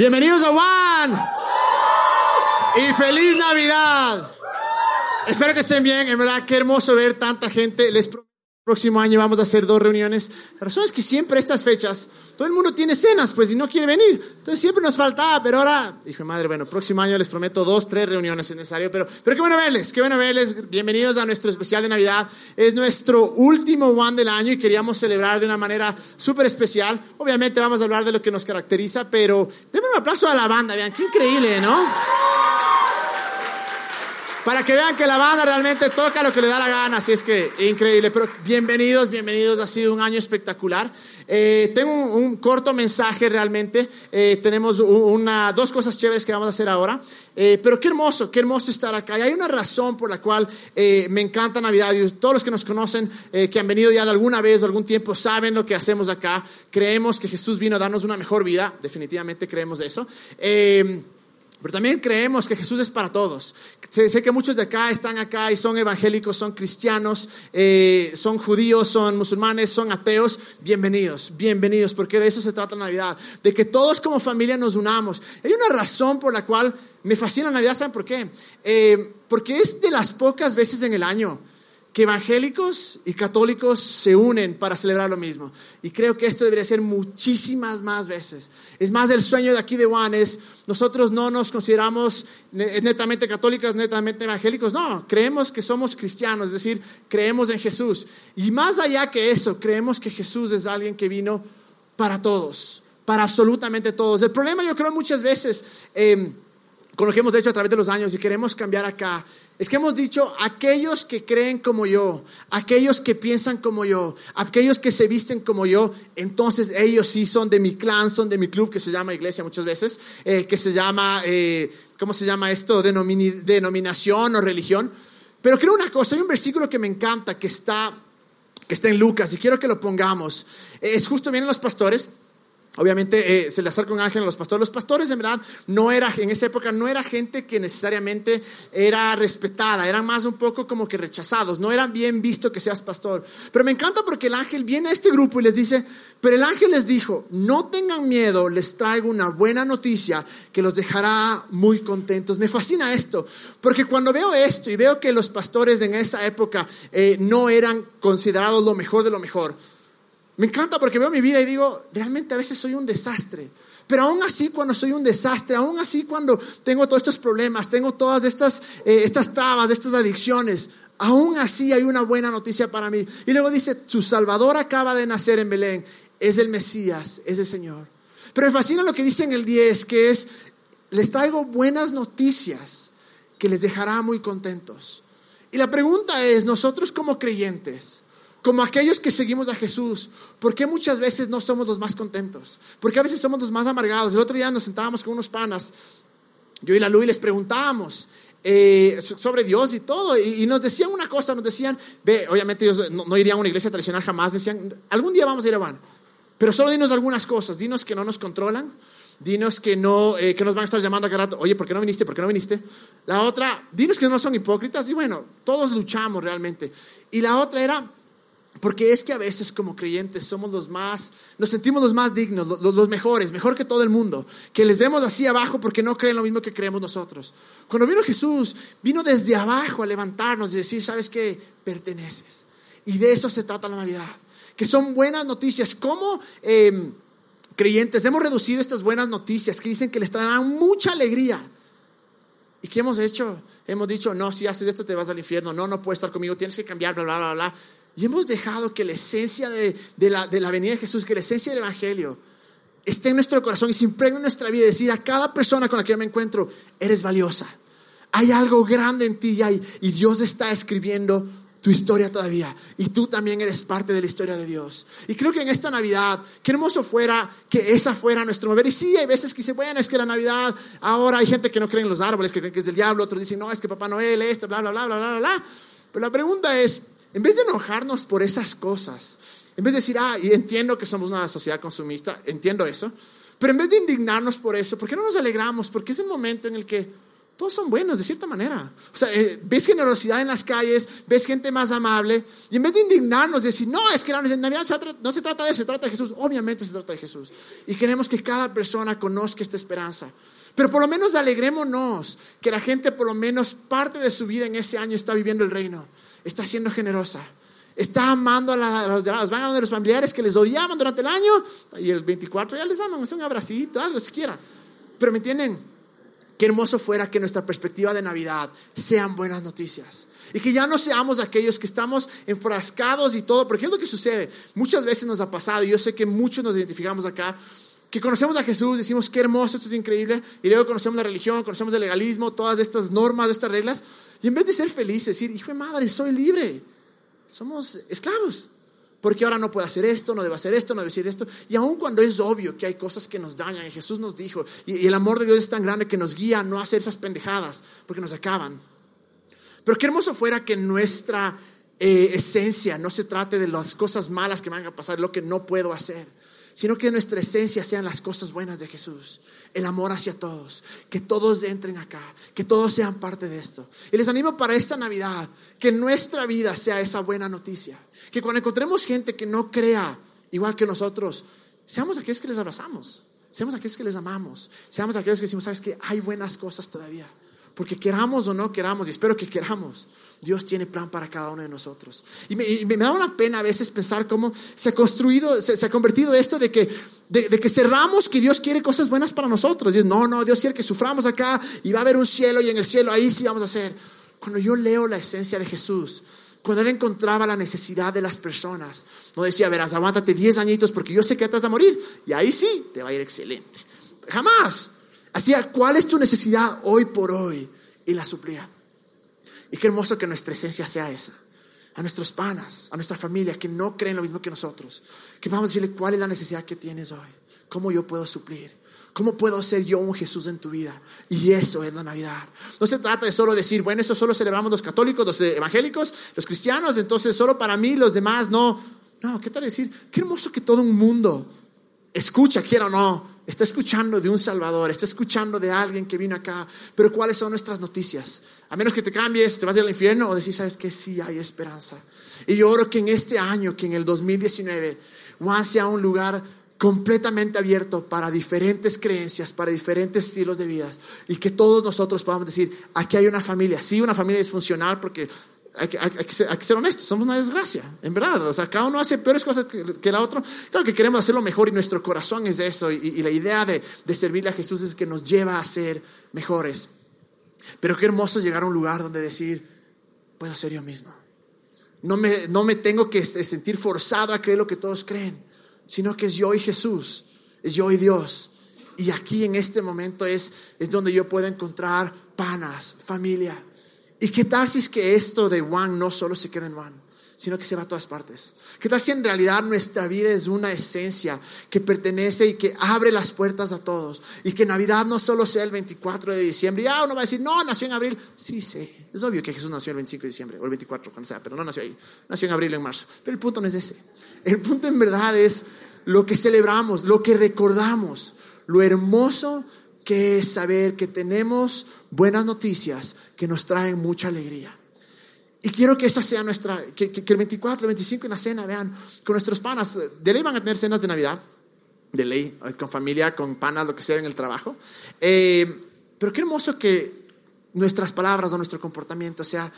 Bienvenidos a Juan. Y feliz Navidad. Espero que estén bien. En verdad, qué hermoso ver tanta gente. Les próximo año vamos a hacer dos reuniones. La razón es que siempre estas fechas, todo el mundo tiene cenas, pues, y no quiere venir. Entonces siempre nos faltaba, pero ahora, dije, madre, bueno, próximo año les prometo dos, tres reuniones si necesario, pero, pero qué bueno verles, qué bueno verles. Bienvenidos a nuestro especial de Navidad. Es nuestro último one del año y queríamos celebrar de una manera súper especial. Obviamente vamos a hablar de lo que nos caracteriza, pero denme un aplauso a la banda, vean, qué increíble, ¿no? Para que vean que la banda realmente toca lo que le da la gana, así es que increíble. Pero bienvenidos, bienvenidos, ha sido un año espectacular. Eh, tengo un, corto mensaje realmente. Eh, tenemos una, dos cosas chéveres que vamos a hacer ahora. Eh, pero qué hermoso, qué hermoso estar acá. Y hay una razón por la cual me encanta Navidad. Y todos los que nos conocen, que han venido ya de alguna vez o algún tiempo, saben lo que hacemos acá. Creemos que Jesús vino a darnos una mejor vida. Definitivamente creemos eso. Pero también creemos que Jesús es para todos. Sé, que muchos de acá están acá y son evangélicos, son cristianos, eh, son judíos, son musulmanes, son ateos. Bienvenidos, bienvenidos, porque de eso se trata Navidad, de que todos como familia nos unamos. Hay una razón por la cual me fascina Navidad, ¿saben por qué? Eh, porque es de las pocas veces en el año que evangélicos y católicos se unen para celebrar lo mismo. Y creo que esto debería ser muchísimas más veces. Es más, el sueño de aquí de Juan es, nosotros no nos consideramos netamente católicos, netamente evangélicos, no, creemos que somos cristianos, es decir, creemos en Jesús. Y más allá que eso, creemos que Jesús es alguien que vino para todos, para absolutamente todos. El problema yo creo muchas veces... Eh, con lo que hemos hecho a través de los años y queremos cambiar acá, es que hemos dicho aquellos que creen como yo, aquellos que piensan como yo, aquellos que se visten como yo, entonces ellos sí son de mi clan, son de mi club que se llama iglesia muchas veces, eh, que se llama, eh, ¿cómo se llama esto? denominación o religión. Pero creo una cosa, hay un versículo que me encanta que está, que está en Lucas y quiero que lo pongamos. Es justo, vienen los pastores Obviamente eh, se le acerca un ángel a los pastores. Los pastores en verdad no era, en esa época no era gente que necesariamente era respetada, eran más un poco como que rechazados, no eran bien visto que seas pastor. Pero me encanta porque el ángel viene a este grupo y les dice, pero el ángel les dijo, no tengan miedo, les traigo una buena noticia que los dejará muy contentos. Me fascina esto, porque cuando veo esto y veo que los pastores en esa época eh, no eran considerados lo mejor de lo mejor, me encanta porque veo mi vida y digo, realmente a veces soy un desastre. Pero aún así cuando soy un desastre, aún así cuando tengo todos estos problemas, tengo todas estas, eh, estas trabas, estas adicciones, aún así hay una buena noticia para mí. Y luego dice, su Salvador acaba de nacer en Belén, es el Mesías, es el Señor. Pero me fascina lo que dice en el 10, que es, les traigo buenas noticias que les dejará muy contentos. Y la pregunta es, nosotros como creyentes, como aquellos que seguimos a Jesús, ¿por qué muchas veces no somos los más contentos? Porque a veces somos los más amargados. El otro día nos sentábamos con unos panas, yo y la Luis les preguntábamos eh, sobre Dios y todo, y, nos decían una cosa, nos decían, ve, obviamente ellos no, irían a una iglesia tradicional jamás, decían, algún día vamos a ir a Van, pero solo dinos algunas cosas, dinos que no nos controlan, dinos que no, eh, que nos van a estar llamando a cada rato, oye, ¿por qué no viniste? ¿Por qué no viniste? La otra, dinos que no son hipócritas, y bueno, todos luchamos realmente. Y la otra era, porque es que a veces como creyentes somos los más, nos sentimos los más dignos, los, mejores, mejor que todo el mundo, que les vemos así abajo porque no creen lo mismo que creemos nosotros. Cuando vino Jesús, vino desde abajo a levantarnos y decir, ¿sabes qué? Perteneces. Y de eso se trata la Navidad, que son buenas noticias. ¿Cómo em, creyentes hemos reducido estas buenas noticias que dicen que les traerán mucha alegría? ¿Y qué hemos hecho? Hemos dicho, no, si haces esto te vas al infierno, no, no puedes estar conmigo, tienes que cambiar, bla, bla, bla, bla. Y hemos dejado que la esencia de, la, venida de Jesús, que la esencia del Evangelio esté en nuestro corazón y se impregne en nuestra vida. Decir a cada persona con la que yo me encuentro, eres valiosa. Hay algo grande en ti y, y Dios está escribiendo tu historia todavía. Y tú también eres parte de la historia de Dios. Y creo que en esta Navidad, qué hermoso fuera que esa fuera nuestro mover. Y sí, hay veces que dicen, bueno, es que la Navidad, ahora hay gente que no cree en los árboles, que creen que es del diablo, otros dicen, no, es que Papá Noel, esto, bla, bla, bla, bla, bla, bla. Pero la pregunta es, en vez de enojarnos por esas cosas, en vez de decir, ah, y entiendo que somos una sociedad consumista, entiendo eso, pero en vez de indignarnos por eso, ¿por qué no nos alegramos? Porque es el momento en el que todos son buenos de cierta manera. O sea, eh, ves generosidad en las calles, ves gente más amable, y en vez de indignarnos, decir, no, es que la Navidad no se trata de eso, se trata de Jesús. Obviamente se trata de Jesús. Y queremos que cada persona conozca esta esperanza. Pero por lo menos alegrémonos que la gente, por lo menos parte de su vida en ese año, está viviendo el reino, está siendo generosa está amando a, los demás. Van a donde los familiares que les odiaban durante el año y el 24 ya les aman, un abracito, algo siquiera. Pero me entienden, qué hermoso fuera que nuestra perspectiva de Navidad sean buenas noticias. Y que ya no seamos aquellos que estamos enfrascados y todo, porque es lo que sucede. Muchas veces nos ha pasado, y yo sé que muchos nos identificamos acá, que conocemos a Jesús, decimos qué hermoso, esto es increíble, y luego conocemos la religión, conocemos el legalismo, todas estas normas, estas reglas, y en vez de ser felices, decir, hijo de madre, soy libre somos esclavos. Porque ahora no puedo hacer esto, no debo hacer esto, no debo decir esto. Y aun cuando es obvio que hay cosas que nos dañan, y Jesús nos dijo, y, el amor de Dios es tan grande que nos guía a no hacer esas pendejadas, porque nos acaban. Pero qué hermoso fuera que nuestra eh, esencia no se trate de las cosas malas que van a pasar, lo que no puedo hacer, sino que nuestra esencia sean las cosas buenas de Jesús, el amor hacia todos, que todos entren acá, que todos sean parte de esto. Y les animo para esta Navidad que nuestra vida sea esa buena noticia, que cuando encontremos gente que no crea igual que nosotros, seamos aquellos que les abrazamos, seamos aquellos que les amamos, seamos aquellos que decimos, sabes que hay buenas cosas todavía. Porque queramos o no queramos, y espero que queramos, Dios tiene plan para cada uno de nosotros. Y me, da una pena a veces pensar cómo se ha construido, se, ha convertido esto de que, de, que cerramos que Dios quiere cosas buenas para nosotros. Y no, no, Dios quiere que suframos acá y va a haber un cielo y en el cielo ahí sí vamos a hacer. Cuando yo leo la esencia de Jesús, cuando Él encontraba la necesidad de las personas, no decía, verás, aguántate 10 añitos porque yo sé que te vas a morir y ahí sí te va a ir excelente. Jamás. Así, ¿cuál es tu necesidad hoy por hoy? Y la suplía. Y qué hermoso que nuestra esencia sea esa. A nuestros panas, a nuestra familia que no creen lo mismo que nosotros. Que vamos a decirle cuál es la necesidad que tienes hoy. ¿Cómo yo puedo suplir? ¿Cómo puedo ser yo un Jesús en tu vida? Y eso es la Navidad. No se trata de solo decir, bueno, eso solo celebramos los católicos, los evangélicos, los cristianos, entonces solo para mí, los demás no. No, ¿qué tal decir? Qué hermoso que todo un mundo escucha, quiera o no, está escuchando de un Salvador, está escuchando de alguien que vino acá. Pero ¿cuáles son nuestras noticias? A menos que te cambies, te vas al infierno o decís, sabes que sí hay esperanza. Y yo oro que en este año, que en el 2019, Juan sea un lugar completamente abierto para diferentes creencias, para diferentes estilos de vida y que todos nosotros podamos decir, aquí hay una familia, sí, una familia disfuncional porque hay que, hay, que ser, honestos, somos una desgracia, en verdad. O sea, cada uno hace peores cosas que, la otra. Claro que queremos hacerlo mejor y nuestro corazón es eso. Y, la idea de, de, servirle a Jesús es que nos lleva a ser mejores. Pero qué hermoso llegar a un lugar donde decir, puedo ser yo mismo. No me, no me tengo que sentir forzado a creer lo que todos creen, sino que es yo y Jesús, es yo y Dios. Y aquí en este momento es, es donde yo puedo encontrar panas, familia ¿Y qué tal si es que esto de Juan no solo se queda en Juan, sino que se va a todas partes? ¿Qué tal si en realidad nuestra vida es una esencia que pertenece y que abre las puertas a todos? Y que Navidad no solo sea el 24 de diciembre. Y ah, uno va a decir, no, nació en abril. Sí, sí. Es obvio que Jesús nació el 25 de diciembre o el 24, cuando sea, pero no nació ahí. Nació en abril o en marzo. Pero el punto no es ese. El punto en verdad es lo que celebramos, lo que recordamos, lo hermoso que es saber que tenemos buenas noticias que nos traen mucha alegría. Y quiero que esa sea nuestra, que, el 24, el 25 en la cena, vean, con nuestros panas, de ley van a tener cenas de Navidad, de ley, con familia, con panas, lo que sea en el trabajo. Eh, pero qué hermoso que nuestras palabras o nuestro comportamiento sea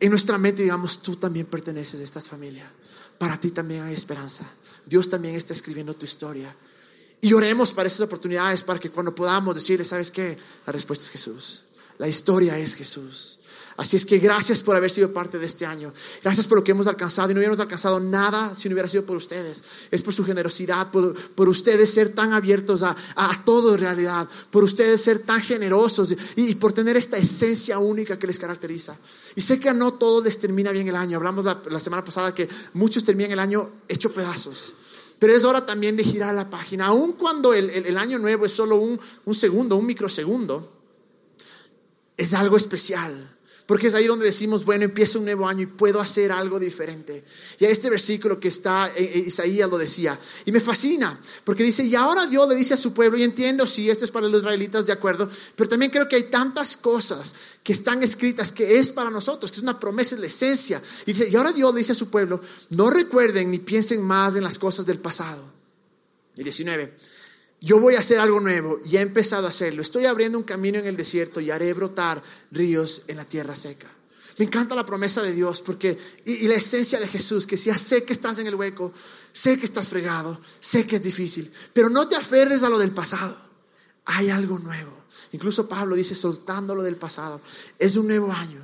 en nuestra mente, digamos, tú también perteneces a esta familia. Para ti también hay esperanza. Dios también está escribiendo tu historia. Y oremos para esas oportunidades, para que cuando podamos decirle, ¿sabes qué? La respuesta es Jesús. La historia es Jesús. Así es que gracias por haber sido parte de este año. Gracias por lo que hemos alcanzado. Y no hubiéramos alcanzado nada si no hubiera sido por ustedes. Es por su generosidad, por, ustedes ser tan abiertos a, todo en realidad, por ustedes ser tan generosos y, por tener esta esencia única que les caracteriza. Y sé que a no todos les termina bien el año. Hablamos la, la semana pasada que muchos terminan el año hecho pedazos. Pero es hora también de girar la página, aun cuando el, año nuevo es solo un, un segundo, un microsegundo, es algo especial Porque es ahí donde decimos, bueno, empieza un nuevo año y puedo hacer algo diferente. Y a este versículo que está, Isaías lo decía. Y me fascina, porque dice, y ahora Dios le dice a su pueblo, y entiendo, si esto es para los israelitas, de acuerdo, pero también creo que hay tantas cosas que están escritas que es para nosotros, que es una promesa, es la esencia. Y dice, y ahora Dios le dice a su pueblo, no recuerden ni piensen más en las cosas del pasado. Y 19 yo voy a hacer algo nuevo y he empezado a hacerlo. Estoy abriendo un camino en el desierto y haré brotar ríos en la tierra seca. Me encanta la promesa de Dios porque y, la esencia de Jesús, que ya sé que estás en el hueco, sé que estás fregado, sé que es difícil, pero no te aferres a lo del pasado. Hay algo nuevo. Incluso Pablo dice soltando lo del pasado. Es un nuevo año.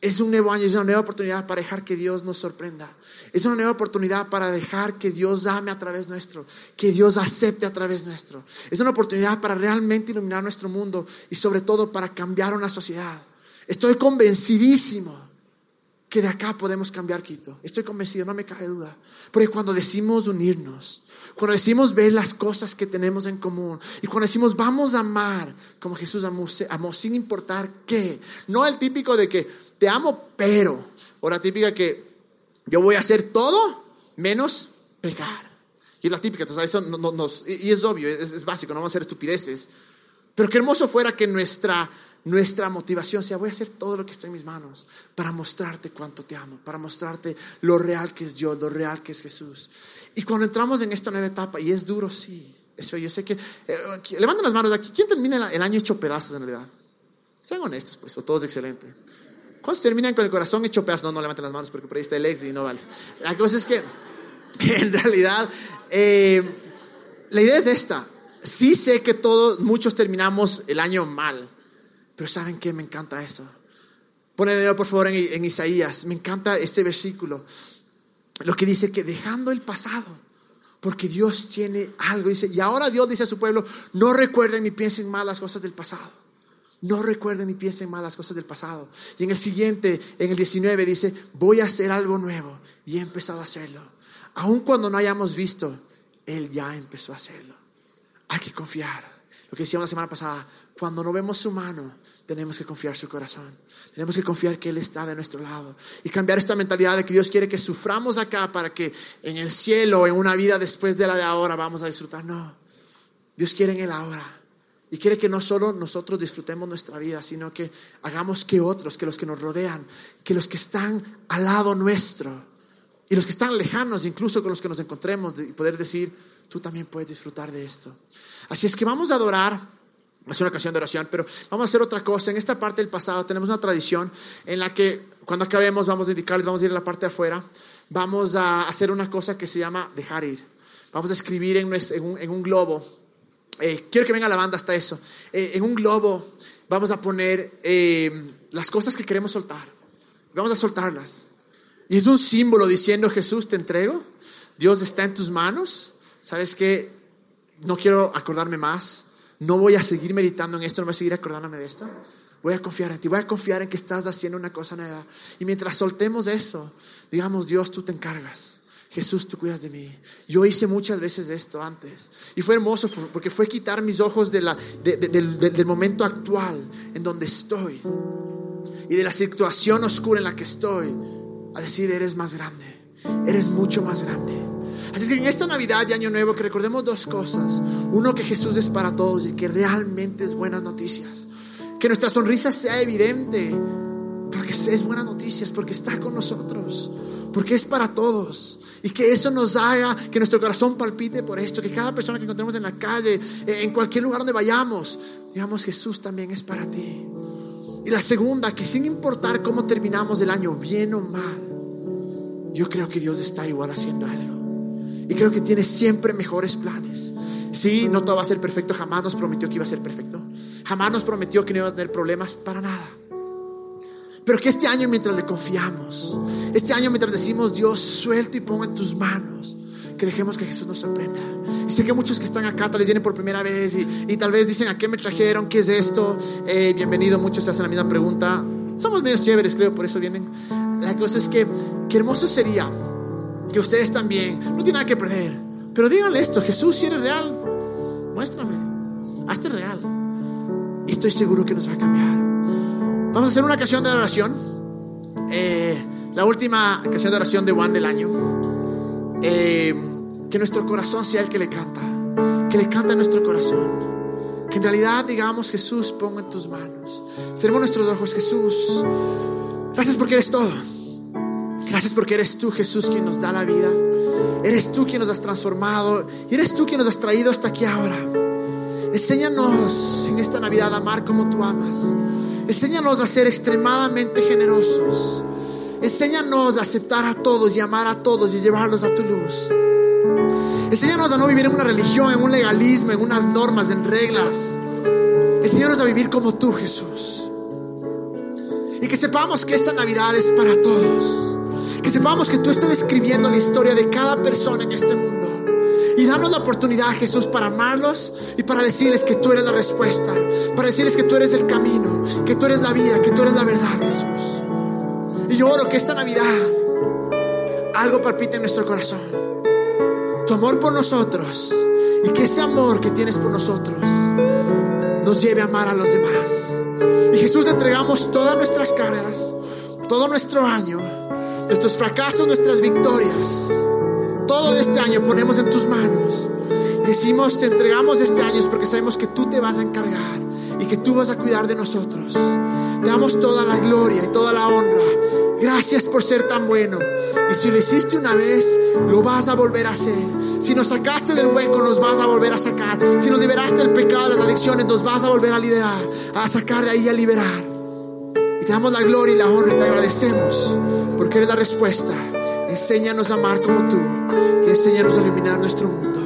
Es un nuevo año, es una nueva oportunidad para dejar que Dios nos sorprenda. Es una nueva oportunidad para dejar que Dios ame a través nuestro, que Dios acepte a través nuestro. Es una oportunidad para realmente iluminar nuestro mundo y sobre todo para cambiar una sociedad. Estoy convencidísimo que de acá podemos cambiar Quito. Estoy convencido, no me cabe duda. Porque cuando decimos unirnos, cuando decimos ver las cosas que tenemos en común y cuando decimos vamos a amar como Jesús amó, amó sin importar qué, no el típico de que te amo pero, o la típica que yo voy a hacer todo menos pecar. Y es la típica, entonces eso nos, y es obvio, es, básico, no vamos a hacer estupideces. Pero qué hermoso fuera que nuestra, nuestra motivación sea, voy a hacer todo lo que está en mis manos para mostrarte cuánto te amo, para mostrarte lo real que es Dios, lo real que es Jesús. Y cuando entramos en esta nueva etapa, y es duro, sí, eso yo sé que, eh, levanten las manos aquí, ¿quién termina el año hecho pedazos en realidad? Sean honestos, pues, o todos excelente. ¿Cuántos terminan con el corazón hecho pedazos? No, no levanten las manos porque por ahí está el ex y no vale. La cosa es que, en realidad, eh, la idea es esta. Sí sé que todos, muchos terminamos el año mal, pero ¿saben qué? Me encanta eso. Ponedlo por favor en, Isaías. Me encanta este versículo. Lo que dice que dejando el pasado, porque Dios tiene algo. Dice, y ahora Dios dice a su pueblo, no recuerden ni piensen mal las cosas del pasado. No recuerden ni piensen mal las cosas del pasado. Y en el siguiente, en el 19, dice, voy a hacer algo nuevo. Y he empezado a hacerlo. Aun cuando no hayamos visto, Él ya empezó a hacerlo. Hay que confiar. Lo que decíamos la semana pasada, cuando no vemos su mano, tenemos que confiar su corazón. Tenemos que confiar que Él está de nuestro lado. Y cambiar esta mentalidad de que Dios quiere que suframos acá para que en el cielo, en una vida después de la de ahora, vamos a disfrutar. No. Dios quiere en el ahora. Y quiere que no solo nosotros disfrutemos nuestra vida, sino que hagamos que otros, que los que nos rodean, que los que están al lado nuestro y los que están lejanos, incluso con los que nos encontremos, y poder decir, tú también puedes disfrutar de esto. Así es que vamos a adorar. Es una ocasión de oración, pero vamos a hacer otra cosa. En esta parte del pasado tenemos una tradición en la que cuando acabemos vamos a indicarles, vamos a ir a la parte de afuera, vamos a hacer una cosa que se llama dejar ir. Vamos a escribir en un, globo eh, quiero que venga la banda hasta eso. Eh, en un globo vamos a poner eh, las cosas que queremos soltar. Vamos a soltarlas. Y es un símbolo diciendo, Jesús, te entrego. Dios está en tus manos. ¿Sabes qué? No quiero acordarme más. No voy a seguir meditando en esto. No voy a seguir acordándome de esto. Voy a confiar en ti. Voy a confiar en que estás haciendo una cosa nueva. Y mientras soltemos eso, digamos, Dios, tú te encargas. Jesús, tú cuidas de mí. Yo hice muchas veces esto antes. Y fue hermoso porque fue quitar mis ojos de la, del, momento actual en donde estoy. Y de la situación oscura en la que estoy. A decir, eres más grande. Eres mucho más grande. Así que en esta Navidad y Año Nuevo que recordemos dos cosas. Uno, que Jesús es para todos y que realmente es buenas noticias. Que nuestra sonrisa sea evidente. Porque es buenas noticias, porque está con nosotros porque es para todos. Y que eso nos haga que nuestro corazón palpite por esto, que cada persona que encontremos en la calle, eh, en cualquier lugar donde vayamos, digamos, Jesús también es para ti. Y la segunda, que sin importar cómo terminamos el año, bien o mal, yo creo que Dios está igual haciendo algo. Y creo que tiene siempre mejores planes. Sí, no todo va a ser perfecto, jamás nos prometió que iba a ser perfecto. Jamás nos prometió que no iba a tener problemas para nada. Pero que este año mientras le confiamos, este año mientras decimos Dios, suelto y pongo en tus manos, que dejemos que Jesús nos sorprenda. Y sé que muchos que están acá tal vez vienen por primera vez y, tal vez dicen, ¿a qué me trajeron? ¿Qué es esto? Eh, bienvenido, muchos se hacen la misma pregunta. Somos medios chéveres, creo, por eso vienen. La cosa es que, qué hermoso sería que ustedes también, no tienen nada que perder, pero díganle esto, Jesús, si eres real, muéstrame, hazte real. Y estoy seguro que nos va a cambiar. Vamos a hacer una canción de oración. Eh, la última canción de oración de Juan del año. Eh, que nuestro corazón sea el que le canta. Que le canta nuestro corazón. Que en realidad digamos, Jesús, pongo en tus manos. Seremos nuestros ojos, Jesús. Gracias porque eres todo. Gracias porque eres tú, Jesús, quien nos da la vida. Eres tú quien nos has transformado. Y eres tú quien nos has traído hasta aquí ahora. Enséñanos en esta Navidad a amar como tú amas. Enséñanos a ser extremadamente generosos. Enséñanos a aceptar a todos y amar a todos y llevarlos a tu luz. Enséñanos a no vivir en una religión, en un legalismo, en unas normas, en reglas. Enséñanos a vivir como tú, Jesús. Y que sepamos que esta Navidad es para todos. Que sepamos que tú estás escribiendo la historia de cada persona en este mundo. Y danos la oportunidad, Jesús, para amarlos y para decirles que tú eres la respuesta. Para decirles que tú eres el camino, que tú eres la vida, que tú eres la verdad, Jesús. Y yo oro que esta Navidad algo palpite en nuestro corazón. Tu amor por nosotros. Y que ese amor que tienes por nosotros nos lleve a amar a los demás. Y Jesús, entregamos todas nuestras cargas, todo nuestro año, nuestros fracasos, nuestras victorias. Todo este año ponemos en tus manos. Decimos, te entregamos este año porque sabemos que tú te vas a encargar y que tú vas a cuidar de nosotros. Te damos toda la gloria y toda la honra. Gracias por ser tan bueno. Y si lo hiciste una vez, lo vas a volver a hacer. Si nos sacaste del hueco, nos vas a volver a sacar. Si nos liberaste del pecado, de las adicciones, nos vas a volver a liderar, a sacar de ahí a liberar. Te damos la gloria y la honra y te agradecemos porque eres la respuesta. Enséñanos a amar como tú y enséñanos a iluminar nuestro mundo.